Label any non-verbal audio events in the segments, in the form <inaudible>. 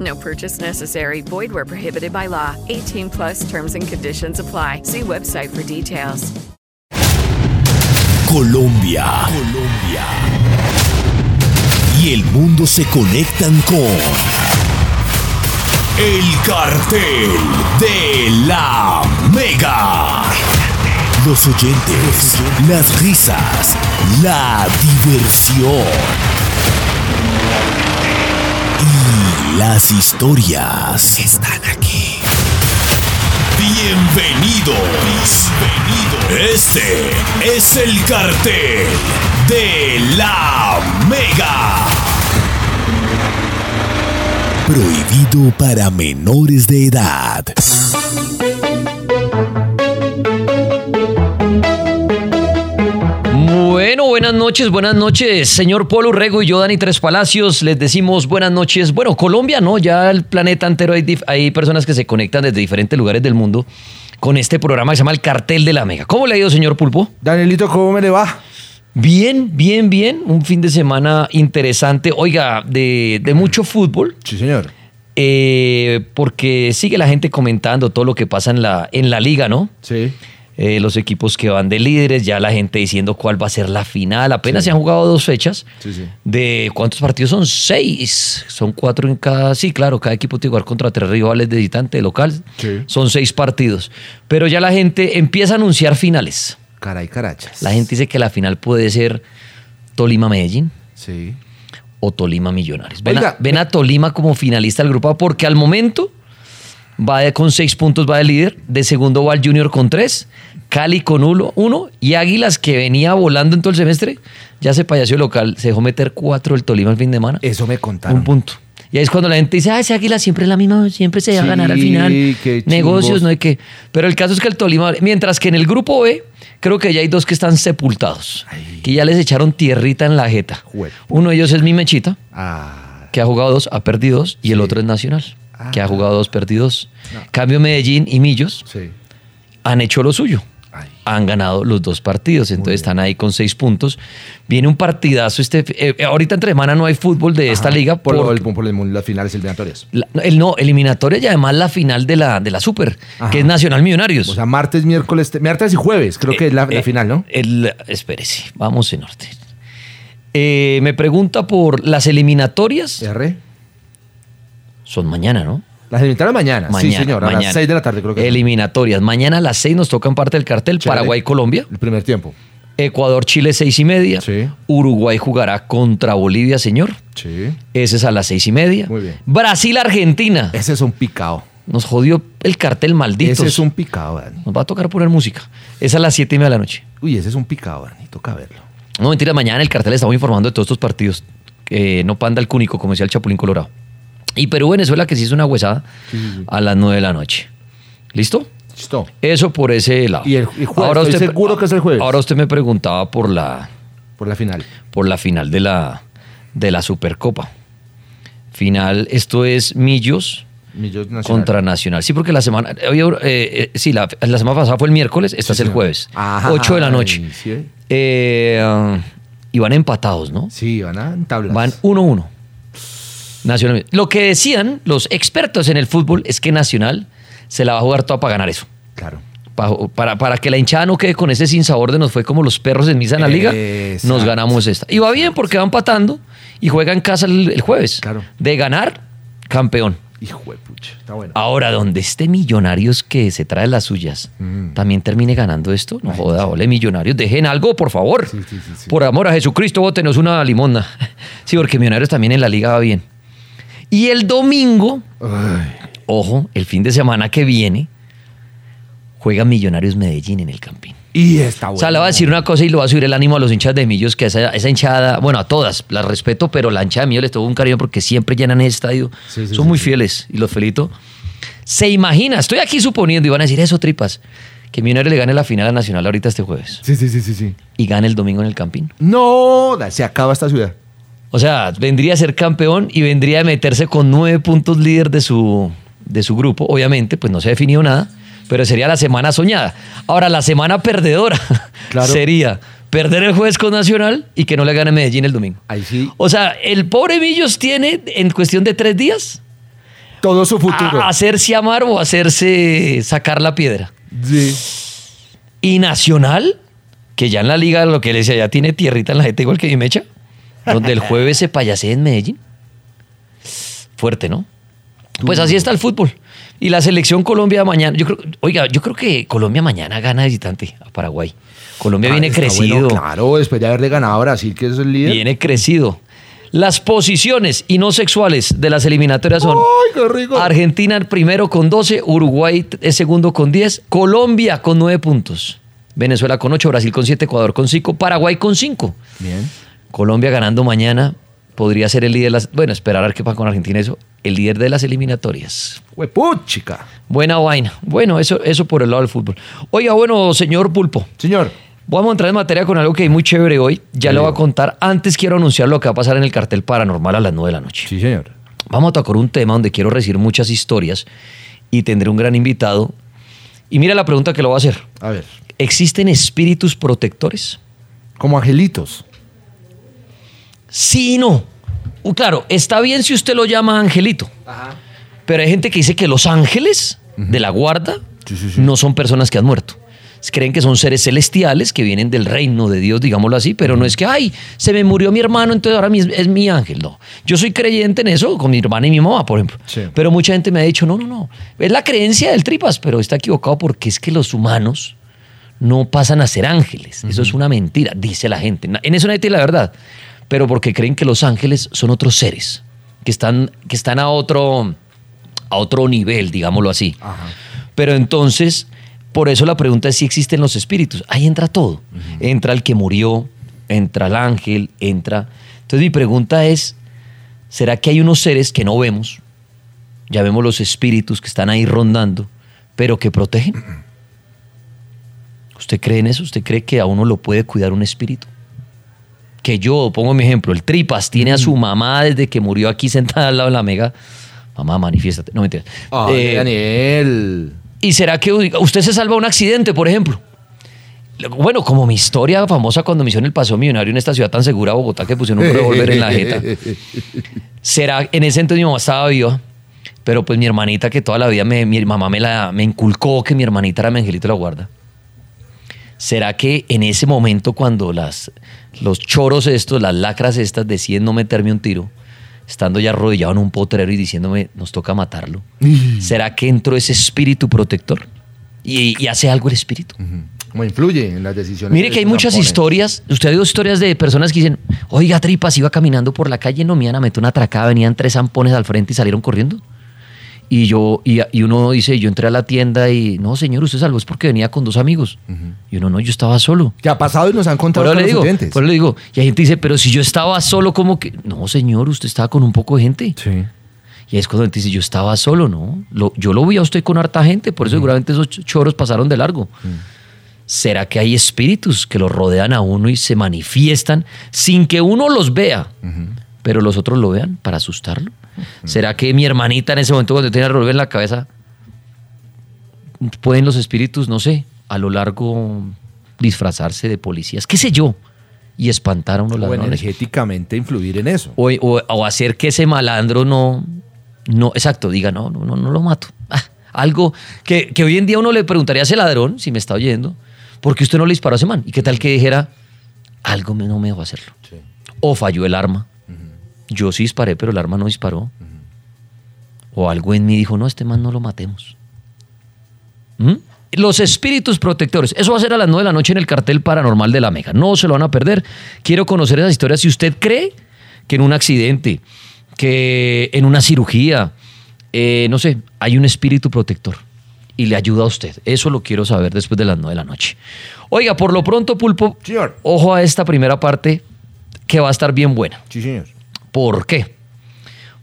No purchase necessary. Void where prohibited by law. 18 plus terms and conditions apply. See website for details. Colombia. Colombia. Y el mundo se conectan con El Cartel de la Mega. Los oyentes, las risas, la diversión. Y las historias están aquí. Bienvenidos. Bienvenido. Este es el cartel de la Mega. Prohibido para menores de edad. Buenas noches, buenas noches, señor Polo Rego y yo, Dani Tres Palacios, les decimos buenas noches. Bueno, Colombia, ¿no? Ya el planeta entero hay, hay personas que se conectan desde diferentes lugares del mundo con este programa que se llama El Cartel de la Mega. ¿Cómo le ha ido, señor Pulpo? Danielito, ¿cómo me le va? Bien, bien, bien. Un fin de semana interesante. Oiga, de, de mucho fútbol. Sí, señor. eh, porque sigue la gente comentando todo lo que pasa en la, en la liga, ¿no? Sí. Eh, los equipos que van de líderes, ya la gente diciendo cuál va a ser la final. Apenas Sí. se han jugado dos fechas. Sí, sí. ¿De cuántos partidos son? Seis. Son cuatro en cada. Sí, claro, cada equipo tiene que jugar contra tres rivales de visitante, de local. Sí. Son seis partidos. Pero ya la gente empieza a anunciar finales. Caray, carachas. La gente dice que la final puede ser Tolima-Medellín Sí. o Tolima Millonarios. Ven, a, ven a Tolima como finalista del grupo porque al momento va de- con seis puntos, va de líder. De segundo va el Junior con tres. Cali con uno, uno. Y Águilas, que venía volando en todo el semestre, ya se payació local. Se dejó meter cuatro el Tolima el fin de semana. Eso me contaron. Un punto. Y ahí es cuando la gente dice, ah, ese Águila siempre es la misma, siempre se va a Sí, ganar al final. qué Negocios, no hay que. Pero el caso es que el Tolima, mientras que en el grupo B, creo que ya hay dos que están sepultados, que ya les echaron tierrita en la jeta. Uno de ellos es mi Mechita, Ah. que ha jugado dos, ha perdido dos, y el otro es Nacional, que ha Ah. jugado dos, perdidos. Cambio Medellín y Millos Sí. han hecho lo suyo. Han ganado los dos partidos, entonces están ahí con seis puntos. Viene un partidazo. Este, eh, ahorita entre semana no hay fútbol de esta liga Por, por, el, por el- las finales eliminatorias. la- el no, eliminatoria y además la final de la, de la Super, Ajá. que es Nacional Millonarios. O sea, martes, miércoles, te- martes y jueves, creo que es la, la Eh, final, ¿no? El, espérese, vamos en orden. Eh, me pregunta por las eliminatorias. R. Son mañana, ¿no? Las eliminatorias mañana. Mañana. sí, señor. A mañana. las 6 de la tarde, creo que. es. Eliminatorias. Mañana a las seis nos tocan parte del cartel. Paraguay-Colombia. El primer tiempo. Ecuador-Chile, seis y media. Sí. Uruguay jugará contra Bolivia, señor. Sí. Ese es a las seis y media. Muy bien. Brasil-Argentina. Ese es un picado. Nos jodió el cartel maldito. Ese es un picado, Dani. Nos va a tocar poner música. Es a las siete y media de la noche. Uy, ese es un picado, Dani. Toca verlo. No, mentira, mañana en el cartel estamos informando de todos estos partidos. Eh, no panda el cúnico, como decía el Chapulín Colorado. Y Perú-Venezuela, que sí es una huesada, a las nueve de la noche. ¿Listo? Listo. Eso por ese lado. Y el- el jueves, estoy seguro que es el jueves. Ahora usted me preguntaba por la, Por la final. por la final de la, de la Supercopa. Final, esto es Millos Millos Nacional. contra Nacional. Sí, porque la semana, eh, eh, eh, sí, la, la semana pasada fue el miércoles, esta Sí, es el jueves. Ajá, 8 de la noche. ay, sí. Eh, y van empatados, ¿no? Sí, van a tablas. Van 1-1. Nacional. Lo que decían los expertos en el fútbol es que Nacional se la va a jugar toda para ganar eso. Claro. Pa- Para, para que la hinchada no quede con ese sinsabor de nos fue como los perros en misa en la liga, Exacto. nos ganamos esta. Y va bien porque va empatando y juega en casa el, el jueves. Claro. De ganar, campeón. Hijo de pucha, está bueno. Ahora, donde este Millonarios que se trae las suyas Mm. también termine ganando esto, no joda, ole Millonarios, dejen algo, por favor. Sí, sí. Por amor a Jesucristo, bótenos una limona. <laughs> Sí, porque Millonarios también en la liga va bien. Y el domingo, Ay, ojo, el fin de semana que viene, juega Millonarios Medellín en el Campín. y está bueno. O sea, le voy a decir una cosa y lo va a subir el ánimo a los hinchas de Millos, que esa, esa hinchada, bueno, a todas, las respeto, pero la hinchada de Millos les tengo un cariño porque siempre llenan ese estadio. Sí, sí, Son sí, muy fieles y los felito. Se imagina, estoy aquí suponiendo, y van a decir eso, tripas, que Millonarios le gane la final a Nacional ahorita este jueves Sí, sí, sí, sí, sí. y gane el domingo en el Campín. No, se acaba esta ciudad. O sea, vendría a ser campeón y vendría a meterse con nueve puntos líder de su, de su grupo. Obviamente, pues no se ha definido nada, pero sería la semana soñada. Ahora, la semana perdedora <laughs> Claro. sería perder el jueves con Nacional y que no le gane Medellín el domingo. Ahí sí, O sea, el pobre Millos tiene en cuestión de tres días todo su futuro. a hacerse amar o hacerse sacar la piedra. Sí. Y Nacional, que ya en la liga, lo que le decía, ya tiene tierrita en la gente igual que mi mecha, donde el jueves se payasea en Medellín. Fuerte, ¿no? Pues así está el fútbol. Y la selección Colombia mañana, yo creo, oiga, yo creo que Colombia mañana gana visitante a Paraguay. Colombia Ah, viene crecido. bueno, claro, después de haberle ganado a Brasil, que es el líder. Viene crecido. Las posiciones y no sexuales de las eliminatorias son ¡Ay, qué rico! Argentina el primero con 12, Uruguay es segundo con 10, Colombia con 9 puntos, Venezuela con 8, Brasil con 7, Ecuador con 5, Paraguay con 5. Bien. Colombia ganando mañana podría ser el líder de las... Bueno, esperar a ver qué pasa con Argentina eso. El líder de las eliminatorias. Huepuchica. Buena vaina. Bueno, eso, eso por el lado del fútbol. Oiga, bueno, señor Pulpo. Señor. Vamos a entrar en materia con algo que hay muy chévere hoy. Ya lo voy a contar. Antes quiero anunciar lo que va a pasar en el cartel paranormal a las 9 de la noche. Sí, señor. Vamos a tocar un tema donde quiero recibir muchas historias y tendré un gran invitado. Y mira la pregunta que lo voy a hacer. A ver. ¿Existen espíritus protectores? Como angelitos. Sí y no. Uh, claro, está bien si usted lo llama angelito. Pero hay gente que dice que los ángeles de la guarda Sí, sí, sí. no son personas que han muerto. Creen que son seres celestiales que vienen del reino de Dios, digámoslo así, pero no es que, ay, se me murió mi hermano, entonces ahora es mi ángel. No. Yo soy creyente en eso con mi hermana y mi mamá, por ejemplo. Sí. Pero mucha gente me ha dicho, no, no, no. Es la creencia del tripas, pero está equivocado porque es que los humanos no pasan a ser ángeles. Eso es una mentira, dice la gente. En eso nadie tiene la verdad. Pero porque creen que los ángeles son otros seres, que están, que están a, otro, a otro nivel, digámoslo así. Pero entonces, por eso la pregunta es si existen los espíritus. Ahí entra todo. Entra el que murió, entra el ángel, entra... Entonces mi pregunta es, ¿será que hay unos seres que no vemos? Ya vemos los espíritus que están ahí rondando, pero que protegen. ¿Usted cree en eso? ¿Usted cree que a uno lo puede cuidar un espíritu? Que yo, pongo mi ejemplo, el Tripas tiene a su mamá desde que murió aquí sentada al lado de la mega. Mamá, manifiéstate. No mentira. Ay, Eh, Daniel. ¿Y será que usted se salva un accidente, por ejemplo? Bueno, como mi historia famosa cuando me hicieron el paseo millonario en esta ciudad tan segura, Bogotá, que pusieron un revólver en la jeta. <laughs> ¿Será en ese entonces mi mamá estaba viva? Pero pues mi hermanita que toda la vida me, mi mamá me, la, me inculcó que mi hermanita era mi angelito de la guarda. ¿Será que en ese momento cuando las, los choros estos, las lacras estas deciden no meterme un tiro, estando ya arrodillado en un potrero y diciéndome nos toca matarlo, ¿será que entró ese espíritu protector? Y, y hace algo el espíritu. ¿Cómo influye en las decisiones? Mire que hay muchas historias. Usted ha oído historias de personas que dicen, oiga, tripas, iba caminando por la calle, no me iban a meter una atracada, venían tres zampones al frente y salieron corriendo. Y yo, y, y uno dice, yo entré a la tienda y, no, señor, usted salvó, es porque venía con dos amigos. Y uno, no, yo estaba solo. Que ha pasado y nos han contado Por le digo, oyentes. por eso le digo, y hay gente que dice, pero si yo estaba solo, ¿cómo que? No, señor, usted estaba con un poco de gente. Sí. Y es cuando gente dice, yo estaba solo, ¿no? Lo- yo lo vi a usted con harta gente, por eso seguramente esos ch- choros pasaron de largo. ¿Será que hay espíritus que lo rodean a uno y se manifiestan sin que uno los vea, pero los otros lo vean para asustarlo? ¿Será que mi hermanita en ese momento cuando tenía el revólver en la cabeza, pueden los espíritus, no sé, a lo largo disfrazarse de policías, qué sé yo, y espantar a unos O ladrones? energéticamente influir en eso. O, o- o hacer que ese malandro no, no, exacto, diga, no, no, no, no lo mato. Ah, algo que, que hoy en día uno le preguntaría a ese ladrón, si me está oyendo, ¿por qué usted no le disparó a ese man? ¿Y qué tal que dijera, algo me- no me dejó hacerlo? O falló el arma. Yo sí disparé, pero el arma no disparó. O algo en mí dijo, no, este man no lo matemos. ¿Mm? Los espíritus protectores. Eso va a ser a las 9 de la noche en el cartel paranormal de la Mega. No se lo van a perder. Quiero conocer esas historias. Si usted cree que en un accidente, que en una cirugía, eh, no sé, hay un espíritu protector y le ayuda a usted. Eso lo quiero saber después de las 9 de la noche. Oiga, por lo pronto, Pulpo, Señor. ojo a esta primera parte que va a estar bien buena. Sí, señor. ¿Por qué?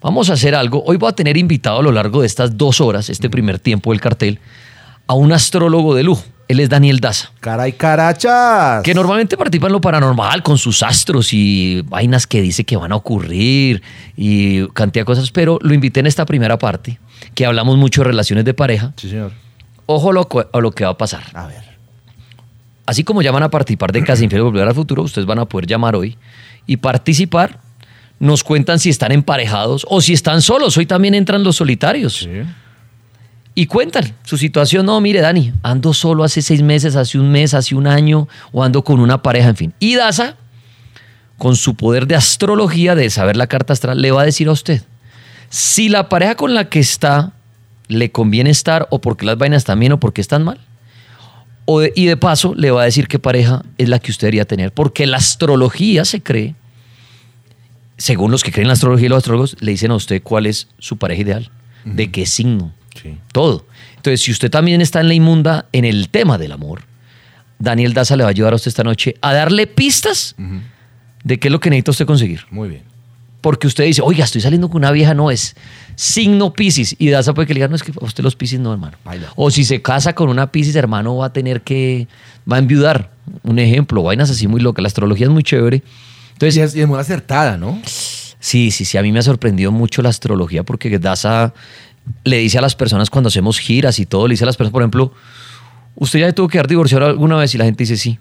Vamos a hacer algo. Hoy voy a tener invitado a lo largo de estas dos horas, este primer tiempo del cartel, a un astrólogo de lujo. Él es Daniel Daza, Caray, carachas. que normalmente participa en lo paranormal con sus astros y vainas que dice que van a ocurrir y cantidad de cosas, pero lo invité en esta primera parte, que hablamos mucho de relaciones de pareja. Sí, señor. Ojo lo a lo que va a pasar. A ver. Así como ya van a participar de Casa Infiel Volver al Futuro, ustedes van a poder llamar hoy y participar. Nos cuentan si están emparejados o si están solos. Hoy también entran los solitarios. Sí. Y cuentan su situación. No, mire, Dani, ando solo hace seis meses, hace un mes, hace un año, o ando con una pareja, en fin. Y Daza, con su poder de astrología, de saber la carta astral, le va a decir a usted si la pareja con la que está le conviene estar o porque las vainas están bien o porque están mal. O de- y de paso le va a decir qué pareja es la que usted debería tener. Porque la astrología se cree, según los que creen en la astrología y los astrólogos, le dicen a usted cuál es su pareja ideal, de qué signo, Sí. todo. Entonces, si usted también está en la inmunda en el tema del amor, Daniel Daza le va a ayudar a usted esta noche a darle pistas de qué es lo que necesita usted conseguir. Muy bien. Porque usted dice, oiga, estoy saliendo con una vieja, no es signo Piscis. Y Daza puede que le diga, no, es que a usted los Piscis no, hermano. Baila. O si se casa con una Piscis, hermano, va a tener que, va a enviudar. Un ejemplo, vainas así muy locas. La astrología es muy chévere. Entonces, Y es, y es muy acertada, ¿no? Sí, sí, sí. A mí me ha sorprendido mucho la astrología porque Daza le dice a las personas cuando hacemos giras y todo, le dice a las personas, por ejemplo, ¿usted ya tuvo que haber divorciado alguna vez? Y la gente dice sí.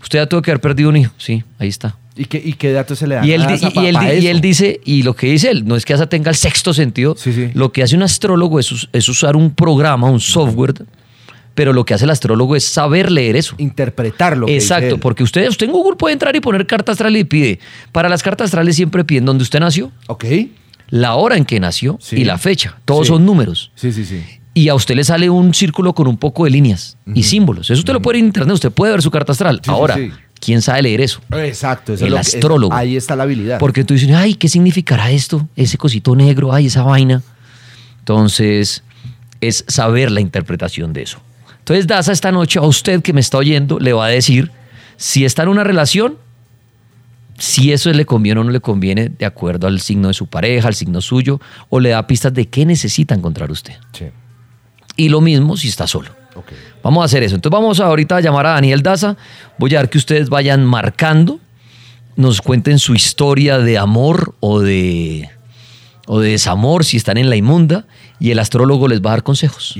¿Usted ya tuvo que haber perdido un hijo? Sí, ahí está. ¿Y qué, y qué datos se le dan? Y él, a di- Daza y, él, y eso? él dice, y lo que dice él, no es que Daza tenga el sexto sentido, Sí, sí. lo que hace un astrólogo es, es usar un programa, un software, pero lo que hace el astrólogo es saber leer eso. Interpretarlo. Exacto, porque usted, usted en Google puede entrar y poner carta astral y pide. Para las cartas astrales siempre piden dónde usted nació, Ok. la hora en que nació Sí. y la fecha. Todos Sí. son números. Sí, sí, sí. Y a usted le sale un círculo con un poco de líneas y símbolos. Eso usted lo puede ver en internet, usted puede ver su carta astral. Sí, Ahora, sí. ¿quién sabe leer eso? Exacto. eso El es lo que- es- astrólogo. ahí está la habilidad. Porque tú dices, ay, ¿qué significará esto? Ese cosito negro, ay, esa vaina. Entonces, es saber la interpretación de eso. Entonces, Daza, esta noche a usted que me está oyendo le va a decir si está en una relación, si eso le conviene o no le conviene de acuerdo al signo de su pareja, al signo suyo, o le da pistas de qué necesita encontrar usted. Sí. Y lo mismo si está solo. Vamos a hacer eso. Entonces vamos ahorita a llamar a Daniel Daza. Voy a dar que ustedes vayan marcando, nos cuenten su historia de amor o de, o de desamor, si están en la inmunda, y el astrólogo les va a dar consejos.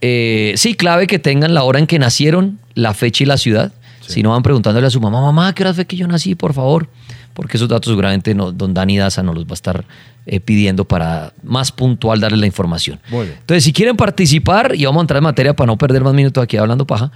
Eh, sí, clave que tengan la hora en que nacieron, la fecha y la ciudad. Si no van preguntándole a su mamá, mamá, ¿qué hora fue que yo nací, por favor? Porque esos datos seguramente no, don Dani Daza nos los va a estar eh, pidiendo para más puntual darle la información. Entonces, si quieren participar, y vamos a entrar en materia para no perder más minutos aquí hablando paja,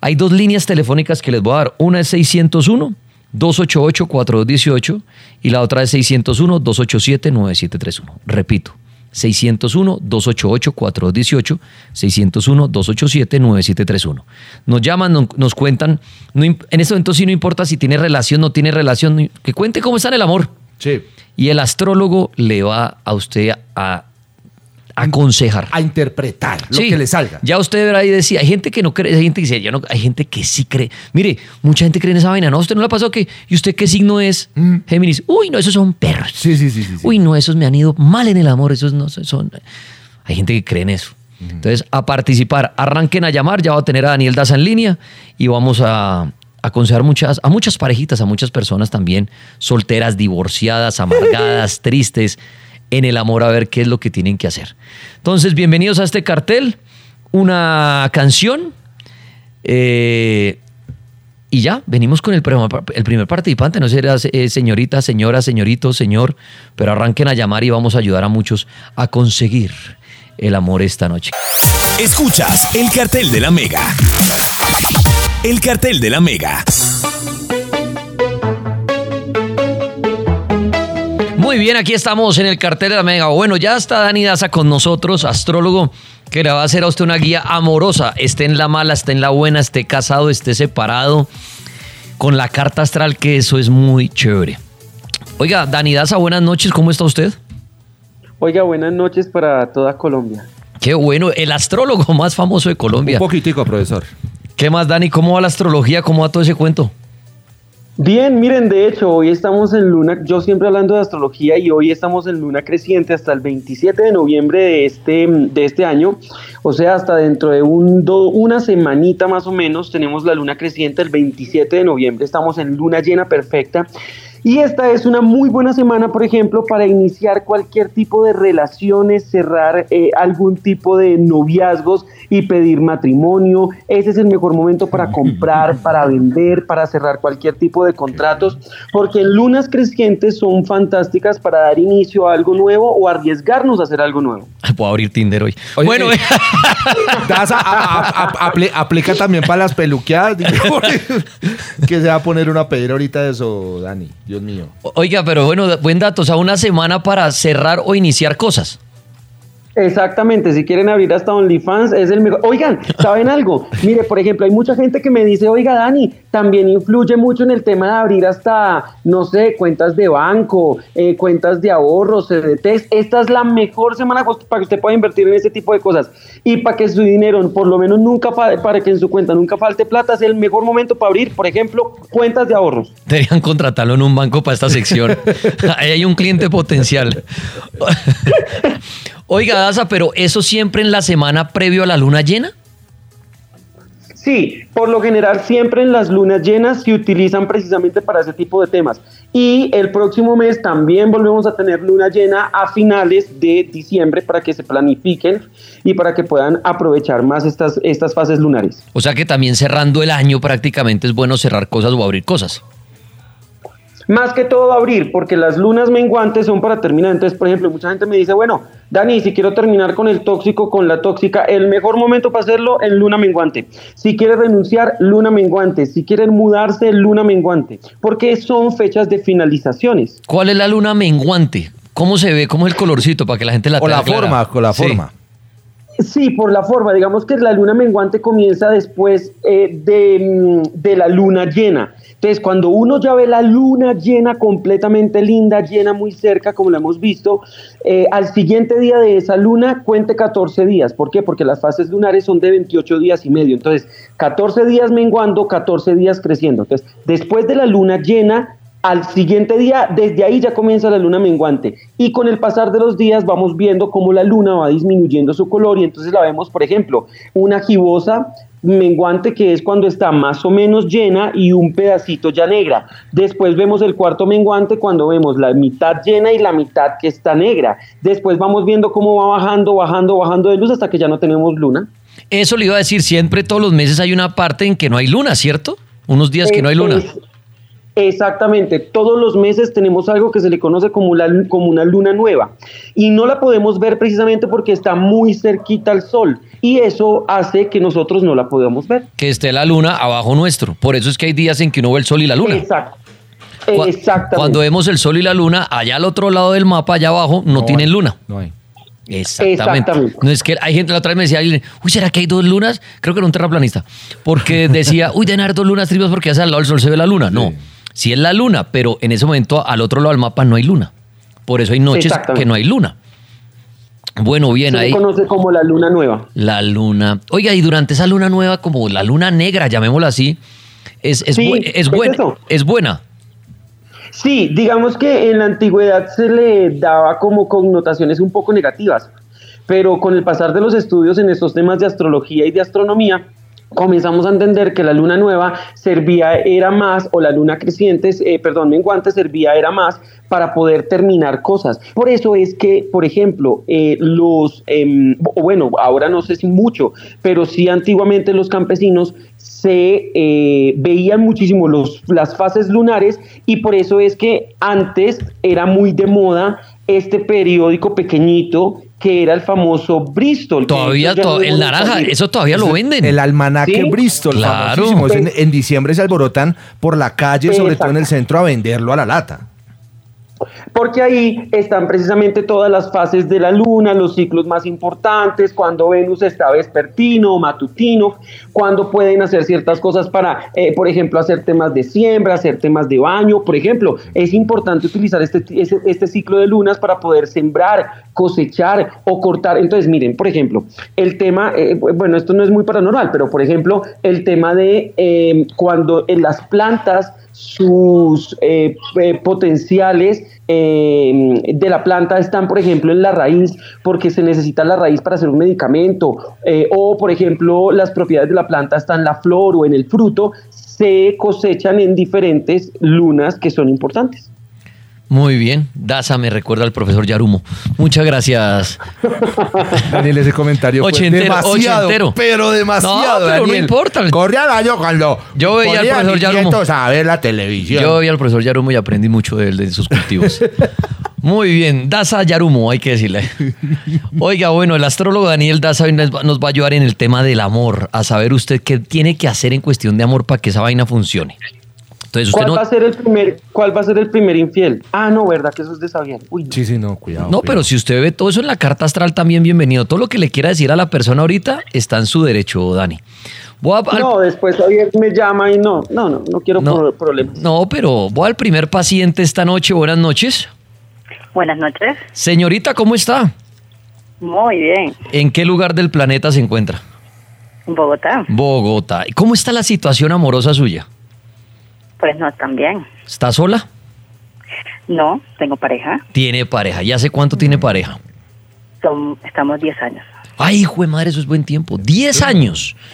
hay dos líneas telefónicas que les voy a dar. Una es 601 288 4218 y la otra es 601 287 9731. Repito, 601-288-4218, 601-287-9731. Nos llaman, no- nos cuentan, no en este momento sí no importa si tiene relación, no tiene relación, no- que cuente cómo está en el amor. Sí. Y el astrólogo le va a usted a aconsejar. A interpretar lo Sí, que le salga. Ya usted verá y decía, hay gente que no cree, hay gente que dice, yo no, hay gente que sí cree. Mire, mucha gente cree en esa vaina, ¿no? ¿A usted no le ha pasado que, ¿y usted qué signo es? Géminis. Uy, no, esos son perros. Mm. Sí, sí, sí, sí. Uy, no, esos me han ido mal en el amor, esos no son- son... Hay gente que cree en eso. Entonces, a participar, arranquen a llamar, ya va a tener a Daniel Daza en línea y vamos a aconsejar muchas, a muchas parejitas, a muchas personas también, solteras, divorciadas, amargadas, <laughs> tristes, en el amor a ver qué es lo que tienen que hacer. Entonces, bienvenidos a este cartel, una canción. eh, y ya, venimos con el primer, participante. No sé, era, eh, señorita, señora, señorito, señor, pero arranquen a llamar y vamos a ayudar a muchos a conseguir el amor esta noche. Escuchas el cartel de la Mega. El cartel de la Mega. Muy bien, aquí estamos en el cartel de la Mega. Bueno, ya está Dani Daza con nosotros, astrólogo, que le va a hacer a usted una guía amorosa. Esté en la mala, esté en la buena, esté casado, esté separado, con la carta astral, que eso es muy chévere. Oiga, Dani Daza, buenas noches, ¿cómo está usted? Oiga, buenas noches para toda Colombia. Qué bueno, el astrólogo <laughs> más famoso de Colombia. Un poquitico, profesor. ¿Qué más, Dani? ¿Cómo va la astrología? ¿Cómo va todo ese cuento? Bien, miren, de hecho, hoy estamos en luna, yo siempre hablando de astrología y hoy estamos en luna creciente hasta el 27 de noviembre de este, de este año, o sea, hasta dentro de un, una semanita más o menos tenemos la luna creciente el 27 de noviembre, estamos en luna llena perfecta y esta es una muy buena semana, por ejemplo, para iniciar cualquier tipo de relaciones, cerrar eh, algún tipo de noviazgos y pedir matrimonio. Ese es el mejor momento para comprar, para vender, para cerrar cualquier tipo de contratos, porque lunas crecientes son fantásticas para dar inicio a algo nuevo o arriesgarnos a hacer algo nuevo. <laughs> Puedo abrir Tinder hoy. bueno, eh, <laughs> aplica también para las peluqueadas. <laughs> que se va a poner una pedera ahorita de eso, Dani. Dios mío. Oiga, pero bueno, buen dato. O sea, una semana para cerrar o iniciar cosas. Exactamente, si quieren abrir hasta OnlyFans es el mejor. Oigan, ¿saben algo? Mire, por ejemplo, hay mucha gente que me dice, oiga, Dani, también influye mucho en el tema de abrir hasta, no sé, cuentas de banco, eh, cuentas de ahorros, CDTs. Esta es la mejor semana para que usted pueda invertir en ese tipo de cosas. Y para que su dinero, por lo menos nunca, para que en su cuenta nunca falte plata, es el mejor momento para abrir, por ejemplo, cuentas de ahorros. Deberían contratarlo en un banco para esta sección. <laughs> Ahí hay un cliente potencial. <laughs> Oiga, Daza, pero eso siempre en la semana previo a la luna llena. Sí, por lo general siempre en las lunas llenas se utilizan precisamente para ese tipo de temas. Y el próximo mes también volvemos a tener luna llena a finales de diciembre para que se planifiquen y para que puedan aprovechar más estas, estas fases lunares. O sea que también cerrando el año prácticamente es bueno cerrar cosas o abrir cosas. Más que todo abrir, porque las lunas menguantes son para terminar. Entonces, por ejemplo, mucha gente me dice, bueno, Dani, si quiero terminar con el tóxico, con la tóxica, el mejor momento para hacerlo en luna menguante. Si quiere renunciar, luna menguante. Si quieren mudarse, luna menguante. Porque son fechas de finalizaciones. ¿Cuál es la luna menguante? ¿Cómo se ve? ¿Cómo es el colorcito para que la gente la tenga la forma, con la forma. Sí, por la forma. Digamos que la luna menguante comienza después eh, de, mm, de la luna llena. Entonces, cuando uno ya ve la luna llena completamente linda, llena muy cerca, como la hemos visto, eh, al siguiente día de esa luna cuente 14 días. ¿Por qué? Porque las fases lunares son de 28 días y medio. Entonces, 14 días menguando, 14 días creciendo. Entonces, después de la luna llena, al siguiente día, desde ahí ya comienza la luna menguante. Y con el pasar de los días vamos viendo cómo la luna va disminuyendo su color y entonces la vemos, por ejemplo, una gibosa menguante que es cuando está más o menos llena y un pedacito ya negra. Después vemos el cuarto menguante cuando vemos la mitad llena y la mitad que está negra. Después vamos viendo cómo va bajando, bajando, bajando de luz hasta que ya no tenemos luna. Eso le iba a decir, siempre todos los meses hay una parte en que no hay luna, ¿cierto? Unos días que no hay luna. Exactamente, todos los meses tenemos algo que se le conoce como, la, como una luna nueva y no la podemos ver precisamente porque está muy cerquita al sol y eso hace que nosotros no la podamos ver. Que esté la luna abajo nuestro, por eso es que hay días en que uno ve el sol y la luna. Exacto. Exactamente. Cuando vemos el sol y la luna, allá al otro lado del mapa, allá abajo, no, tienen luna. No hay. Exactamente. No es que hay gente la otra vez me decía, uy, ¿será que hay dos lunas? Creo que era un terraplanista. Porque decía, uy, deben haber dos lunas tribus porque hacia al lado del sol se ve la luna. No, sí es la luna, pero en ese momento al otro lado del mapa no hay luna. Por eso hay noches que no hay luna. Bueno, bien, ahí. Se conoce como la luna nueva. La luna. Oiga, y durante esa luna nueva, como la luna negra, llamémosla así, es, es, es, buena, es buena. Sí, digamos que en la antigüedad se le daba como connotaciones un poco negativas, pero con el pasar de los estudios en estos temas de astrología y de astronomía, comenzamos a entender que la luna nueva servía era más, o la luna creciente, eh, perdón, menguante servía era más para poder terminar cosas. Por eso es que, por ejemplo, eh, los, em, bueno, ahora no sé si mucho, pero sí antiguamente los campesinos se eh, veían muchísimo los, las fases lunares y por eso es que antes era muy de moda este periódico pequeñito que era el famoso Bristol. Todavía, el naranja, eso todavía lo venden. El almanaque Bristol, claro. En, en, diciembre se alborotan por la calle, sobre todo en el centro, a venderlo a la lata. Porque ahí están precisamente todas las fases de la luna, los ciclos más importantes, cuando Venus está vespertino, matutino, cuando pueden hacer ciertas cosas para, eh, por ejemplo, hacer temas de siembra, hacer temas de baño. Por ejemplo, es importante utilizar este, este, este ciclo de lunas para poder sembrar, cosechar o cortar. Entonces, miren, por ejemplo, el tema, eh, bueno, esto no es muy paranormal, pero por ejemplo, el tema de eh, cuando en las plantas sus eh, eh, potenciales eh, de la planta están, por ejemplo, en la raíz, porque se necesita la raíz para hacer un medicamento, o, por ejemplo, las propiedades de la planta están en la flor o en el fruto, se cosechan en diferentes lunas que son importantes. Muy bien. Daza me recuerda al profesor Yarumo. Muchas gracias. <laughs> Daniel, ese comentario fue Ochentero, demasiado, ochentero. pero demasiado, No, pero no importa. Corre al año cuando Yo veía al ponía profesor mis Yarumo. nietos a ver la televisión. Yo vi al profesor Yarumo y aprendí mucho de él, de sus cultivos. <laughs> Muy bien, Daza Yarumo, hay que decirle. Oiga, bueno, el astrólogo Daniel Daza hoy nos va nos va a ayudar en el tema del amor, a saber usted qué tiene que hacer en cuestión de amor para que esa vaina funcione. Entonces usted ¿Cuál no, va a ser el primer, cuál va a ser el primer infiel? Ah, no, verdad que eso es de Sabián. Uy, no. Sí, sí, no, cuidado. No, cuidado. pero si usted ve todo eso en la carta astral, también bienvenido. Todo lo que le quiera decir a la persona ahorita está en su derecho, Dani. Voy a- al- No, después Javier me llama y no, no, no, no quiero No. problemas. no, pero voy al primer paciente esta noche. Buenas noches. Buenas noches. Señorita, ¿cómo está? Muy bien. ¿En qué lugar del planeta se encuentra? Bogotá. Bogotá. ¿Y ¿Cómo está la situación amorosa suya? Pues no tan bien. ¿Está sola? No, tengo pareja. Tiene pareja. ¿Ya hace cuánto tiene pareja? Son, estamos 10 años. Ay, hijo de madre, eso es buen tiempo. 10 años. <laughs>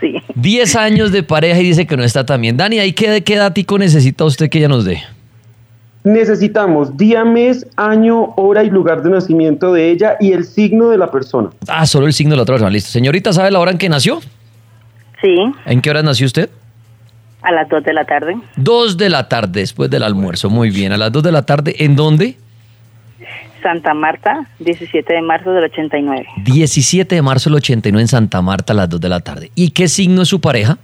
Sí. 10 años de pareja y dice que no está tan bien. Dani, ¿ahí qué, qué datico necesita usted que ella nos dé? Necesitamos día, mes, año, hora y lugar de nacimiento de ella y el signo de la persona. Ah, solo el signo de la otra persona. Listo. Señorita, ¿sabe la hora en que nació? Sí, ¿En qué hora nació usted? A las 2 de la tarde. Dos de la tarde, después del almuerzo. Muy bien. A las dos de la tarde, ¿en dónde? Santa Marta, 17 de marzo del 89. 17 de marzo del 89 en Santa Marta a las 2 de la tarde. ¿Y qué signo es su pareja?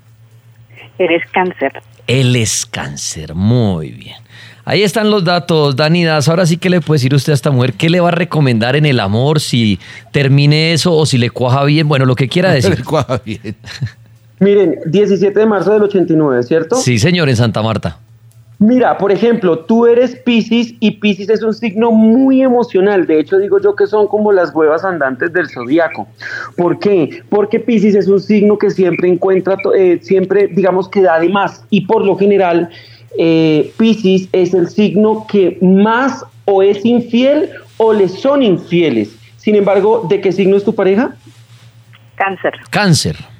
Eres cáncer. Él es cáncer. Muy bien. Ahí están los datos, Dani Das. Ahora sí que le puede decir usted a esta mujer qué le va a recomendar en el amor, si termine eso o si le cuaja bien. Bueno, lo que quiera <laughs> decir. Cuadra bien. Miren, 17 de marzo del 89, ¿cierto? Sí, señor, en Santa Marta. Mira, por ejemplo, tú eres Piscis y Piscis es un signo muy emocional. De hecho, digo yo que son como las huevas andantes del zodiaco. ¿Por qué? Porque Piscis es un signo que siempre encuentra, eh, siempre, digamos, que da de más. Y por lo general, eh, Piscis es el signo que más o es infiel o le son infieles. Sin embargo, ¿de qué signo es tu pareja? Cáncer. Cáncer.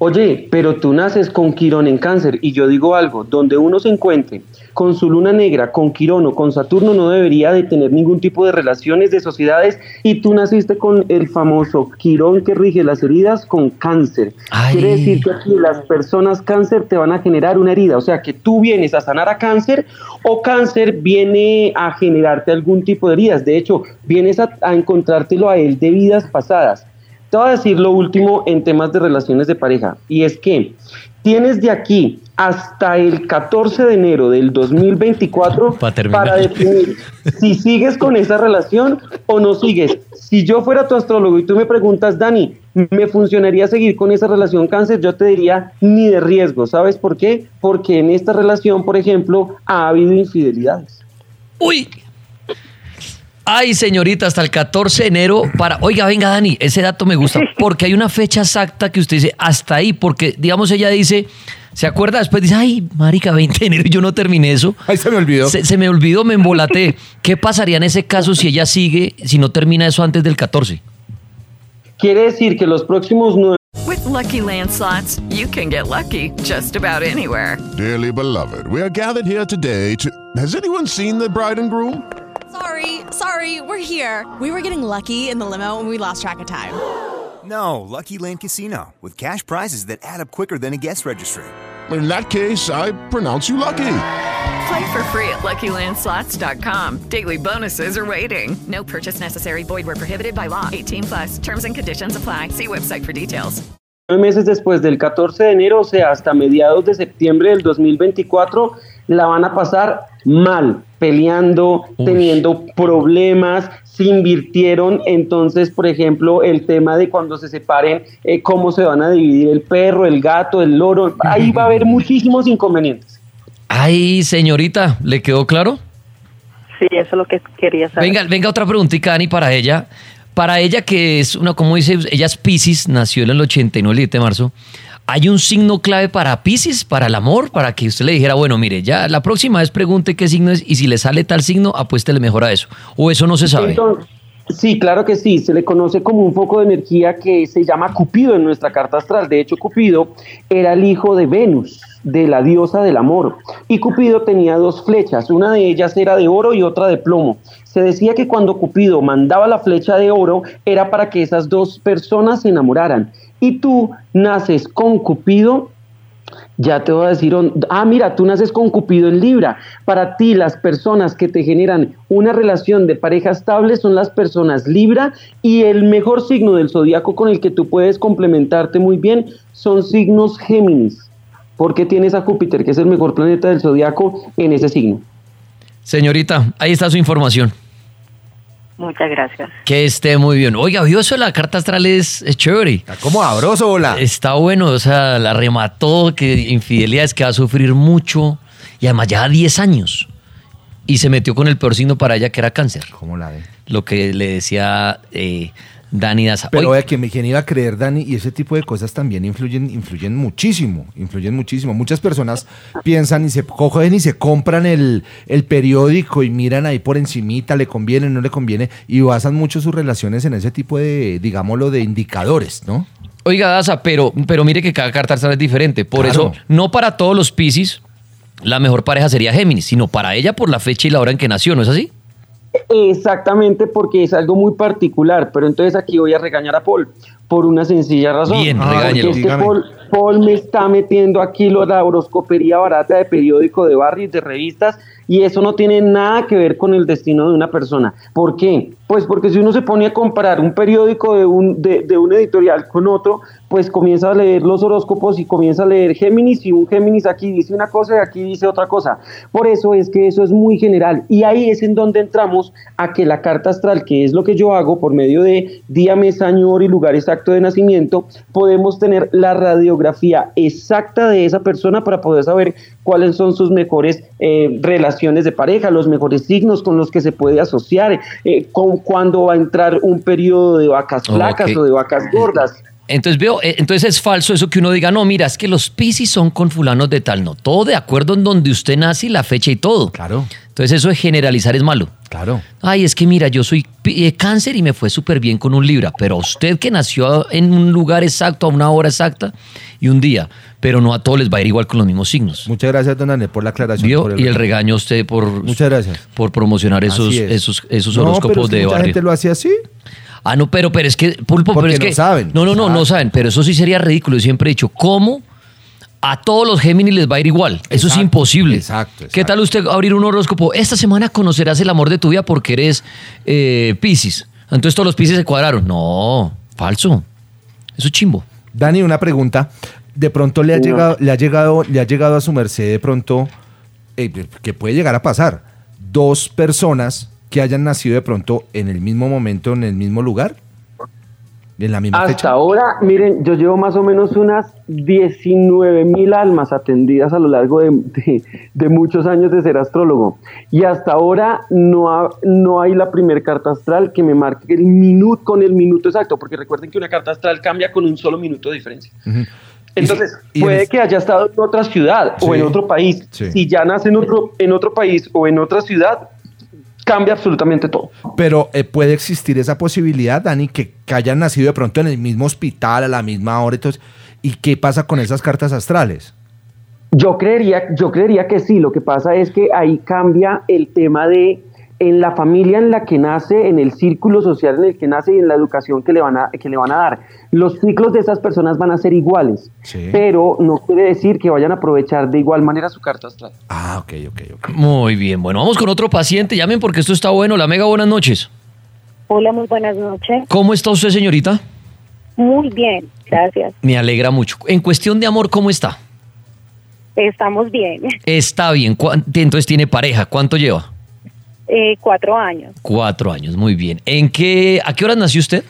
Oye, pero tú naces con Quirón en cáncer y yo digo algo, donde uno se encuentre con su luna negra, con Quirón o con Saturno no debería de tener ningún tipo de relaciones de sociedades y tú naciste con el famoso Quirón que rige las heridas con cáncer. Ay. Quiere decir que aquí las personas cáncer te van a generar una herida, o sea que tú vienes a sanar a cáncer o cáncer viene a generarte algún tipo de heridas, de hecho vienes a, a encontrártelo a él de vidas pasadas. Te voy a decir lo último en temas de relaciones de pareja, y es que tienes de aquí hasta el 14 de enero del 2024 Pa' terminar. para definir si sigues con esa relación o no sigues. Si yo fuera tu astrólogo y tú me preguntas, Dani, ¿me funcionaría seguir con esa relación cáncer? Yo te diría, ni de riesgo. ¿Sabes por qué? Porque en esta relación, por ejemplo, ha habido infidelidades. Uy. Ay, señorita, hasta el 14 de enero para... Oiga, venga, Dani, ese dato me gusta, porque hay una fecha exacta que usted dice, hasta ahí, porque, digamos, ella dice, ¿se acuerda? Después dice, ay, marica, 20 de enero y yo no terminé eso. Ay, se me olvidó. Se, se me olvidó, me embolaté. ¿Qué pasaría en ese caso si ella sigue, si no termina eso antes del 14? Quiere decir que los próximos nueve With Lucky Land slots, you can get lucky just about anywhere. Dearly beloved, we are gathered here today to. Has anyone seen the bride and groom? Sorry, sorry, we're here. We were getting lucky in the limo and we lost track of time. No, Lucky Land Casino, with cash prizes that add up quicker than a guest registry. In that case, I pronounce you lucky. Play for free at LuckyLandSlots.com. Daily bonuses are waiting. No purchase necessary. Void where prohibited by law. 18 plus. Terms and conditions apply. See website for details. meses después del 14 de enero, o sea, hasta mediados de septiembre del 2024, la van a pasar mal, peleando, teniendo problemas, se invirtieron entonces, por ejemplo, el tema de cuando se separen, eh, cómo se van a dividir el perro, el gato, el loro, ahí va a haber <laughs> muchísimos inconvenientes. Ay, señorita, ¿le quedó claro? Sí, eso es lo que quería saber. Venga, venga otra preguntita, Dani, para ella. Para ella, que es una, como dice, ella es Pisces, nació en el 89, el 7 de marzo. ¿Hay un signo clave para Pisces, para el amor? Para que usted le dijera, bueno, mire, ya la próxima vez pregunte qué signo es y si le sale tal signo, apuéstele mejor a eso. ¿O eso no se sabe? Entonces, sí, claro que sí. Se le conoce como un foco de energía que se llama Cupido en nuestra carta astral. De hecho, Cupido era el hijo de Venus, de la diosa del amor. Y Cupido tenía dos flechas. Una de ellas era de oro y otra de plomo. Se decía que cuando Cupido mandaba la flecha de oro era para que esas dos personas se enamoraran. Y tú naces con Cupido ya te voy a decir, ah, mira, tú naces con Cupido en Libra. Para ti, las personas que te generan una relación de pareja estable son las personas Libra y el mejor signo del zodiaco con el que tú puedes complementarte muy bien son signos Géminis, porque tienes a Júpiter, que es el mejor planeta del zodiaco, en ese signo. Señorita, ahí está su información. Muchas gracias. Que esté muy bien. Oiga, vio eso, la carta astral es, es chévere. Está como abroso, hola. Está bueno, o sea, la remató, que infidelidades que va a sufrir mucho. Y además ya 10 años. Y se metió con el peor signo para ella, que era cáncer. ¿Cómo la ve? Lo que le decía eh, Dani Daza. Pero vea, ¿quién, quién iba a creer, Dani? Y ese tipo de cosas también influyen, influyen muchísimo, influyen muchísimo. Muchas personas piensan y se cogen y se compran el, el periódico y miran ahí por encimita, le conviene, no le conviene, y basan mucho sus relaciones en ese tipo de, digámoslo, de indicadores, ¿no? Oiga, Daza, pero, pero mire que cada carta es diferente. Por Claro. eso, no para todos los Piscis la mejor pareja sería Géminis, sino para ella por la fecha y la hora en que nació, ¿no es así? Exactamente, porque es algo muy particular, pero entonces aquí voy a regañar a Paul por una sencilla razón. Bien, Porque regáñelo. es que Dígame. Paul, Paul me está metiendo aquí lo- la horoscopería barata de periódico, de barrios, de revistas, y eso no tiene nada que ver con el destino de una persona. ¿Por qué? Pues porque si uno se pone a comparar un periódico de un, de, de un editorial con otro, pues comienza a leer los horóscopos y comienza a leer Géminis y un Géminis aquí dice una cosa y aquí dice otra cosa. Por eso es que eso es muy general y ahí es en donde entramos a que la carta astral, que es lo que yo hago por medio de día, mes, año, hora y lugar exacto de nacimiento, podemos tener la radiografía exacta de esa persona para poder saber cuáles son sus mejores eh, relaciones de pareja, los mejores signos con los que se puede asociar, eh, con cuándo va a entrar un periodo de vacas flacas o de vacas gordas. Entonces veo, eh, entonces es falso eso que uno diga, no, mira, es que los Piscis son con fulanos de tal, no, todo de acuerdo en donde usted nace y la fecha y todo. Claro, Entonces eso de generalizar es malo. claro. Ay, es que mira, yo soy eh, cáncer y me fue súper bien con un Libra, pero usted que nació en un lugar exacto, a una hora exacta y un día, pero no a todos les va a ir igual con los mismos signos. Muchas gracias, don Anet, por la aclaración. Y el regaño a usted por, Muchas gracias. por promocionar esos, es. esos, esos No, pero horóscopos es que de mucha barrio. gente lo hace así. Ah, no, pero, pero es que, Pulpo, Porque pero es no que. saben. No, no, no, no saben, pero eso sí sería ridículo. Yo siempre he dicho, ¿cómo a todos los Géminis les va a ir igual? Eso es imposible. exacto, ¿Qué tal usted abrir un horóscopo? Esta semana conocerás el amor de tu vida porque eres eh, Piscis. Entonces todos los Piscis se cuadraron. No, falso. Eso es chimbo. Dani, una pregunta. De pronto le ha llegado, le ha llegado, le ha llegado a su merced de pronto, eh, que puede llegar a pasar, dos personas que hayan nacido de pronto en el mismo momento, en el mismo lugar, en la misma Hasta fecha. ahora, miren, yo llevo más o menos unas 19 mil almas atendidas a lo largo de, de- de muchos años de ser astrólogo. Y hasta ahora no, ha- no hay la primer carta astral que me marque el minuto con el minuto exacto, porque recuerden que una carta astral cambia con un solo minuto de diferencia. Entonces, Y- y puede en- que haya estado en otra ciudad o Sí, en otro país. sí. Si ya nace en otro, en otro país o en otra ciudad, cambia absolutamente todo. Pero eh, puede existir esa posibilidad, Dani, que, que hayan nacido de pronto en el mismo hospital a la misma hora. Entonces, ¿y qué pasa con esas cartas astrales? Yo creería, yo creería que sí. Lo que pasa es que ahí cambia el tema de en la familia en la que nace, en el círculo social en el que nace y en la educación que le van a, que le van a dar. Los ciclos de esas personas van a ser iguales, Sí. pero no quiere decir que vayan a aprovechar de igual manera su carta astral. Ah, ok, ok, ok. Muy bien. Bueno, vamos con otro paciente. Llamen porque esto está bueno. La mega, buenas noches. Hola, muy buenas noches. ¿Cómo está usted, señorita? Muy bien, gracias. Me alegra mucho. En cuestión de amor, ¿cómo está? Estamos bien. Está bien. ¿Cuán- Entonces tiene pareja. ¿Cuánto lleva? Eh, cuatro años. Cuatro años, muy bien. ¿En qué, ¿A qué horas nació usted?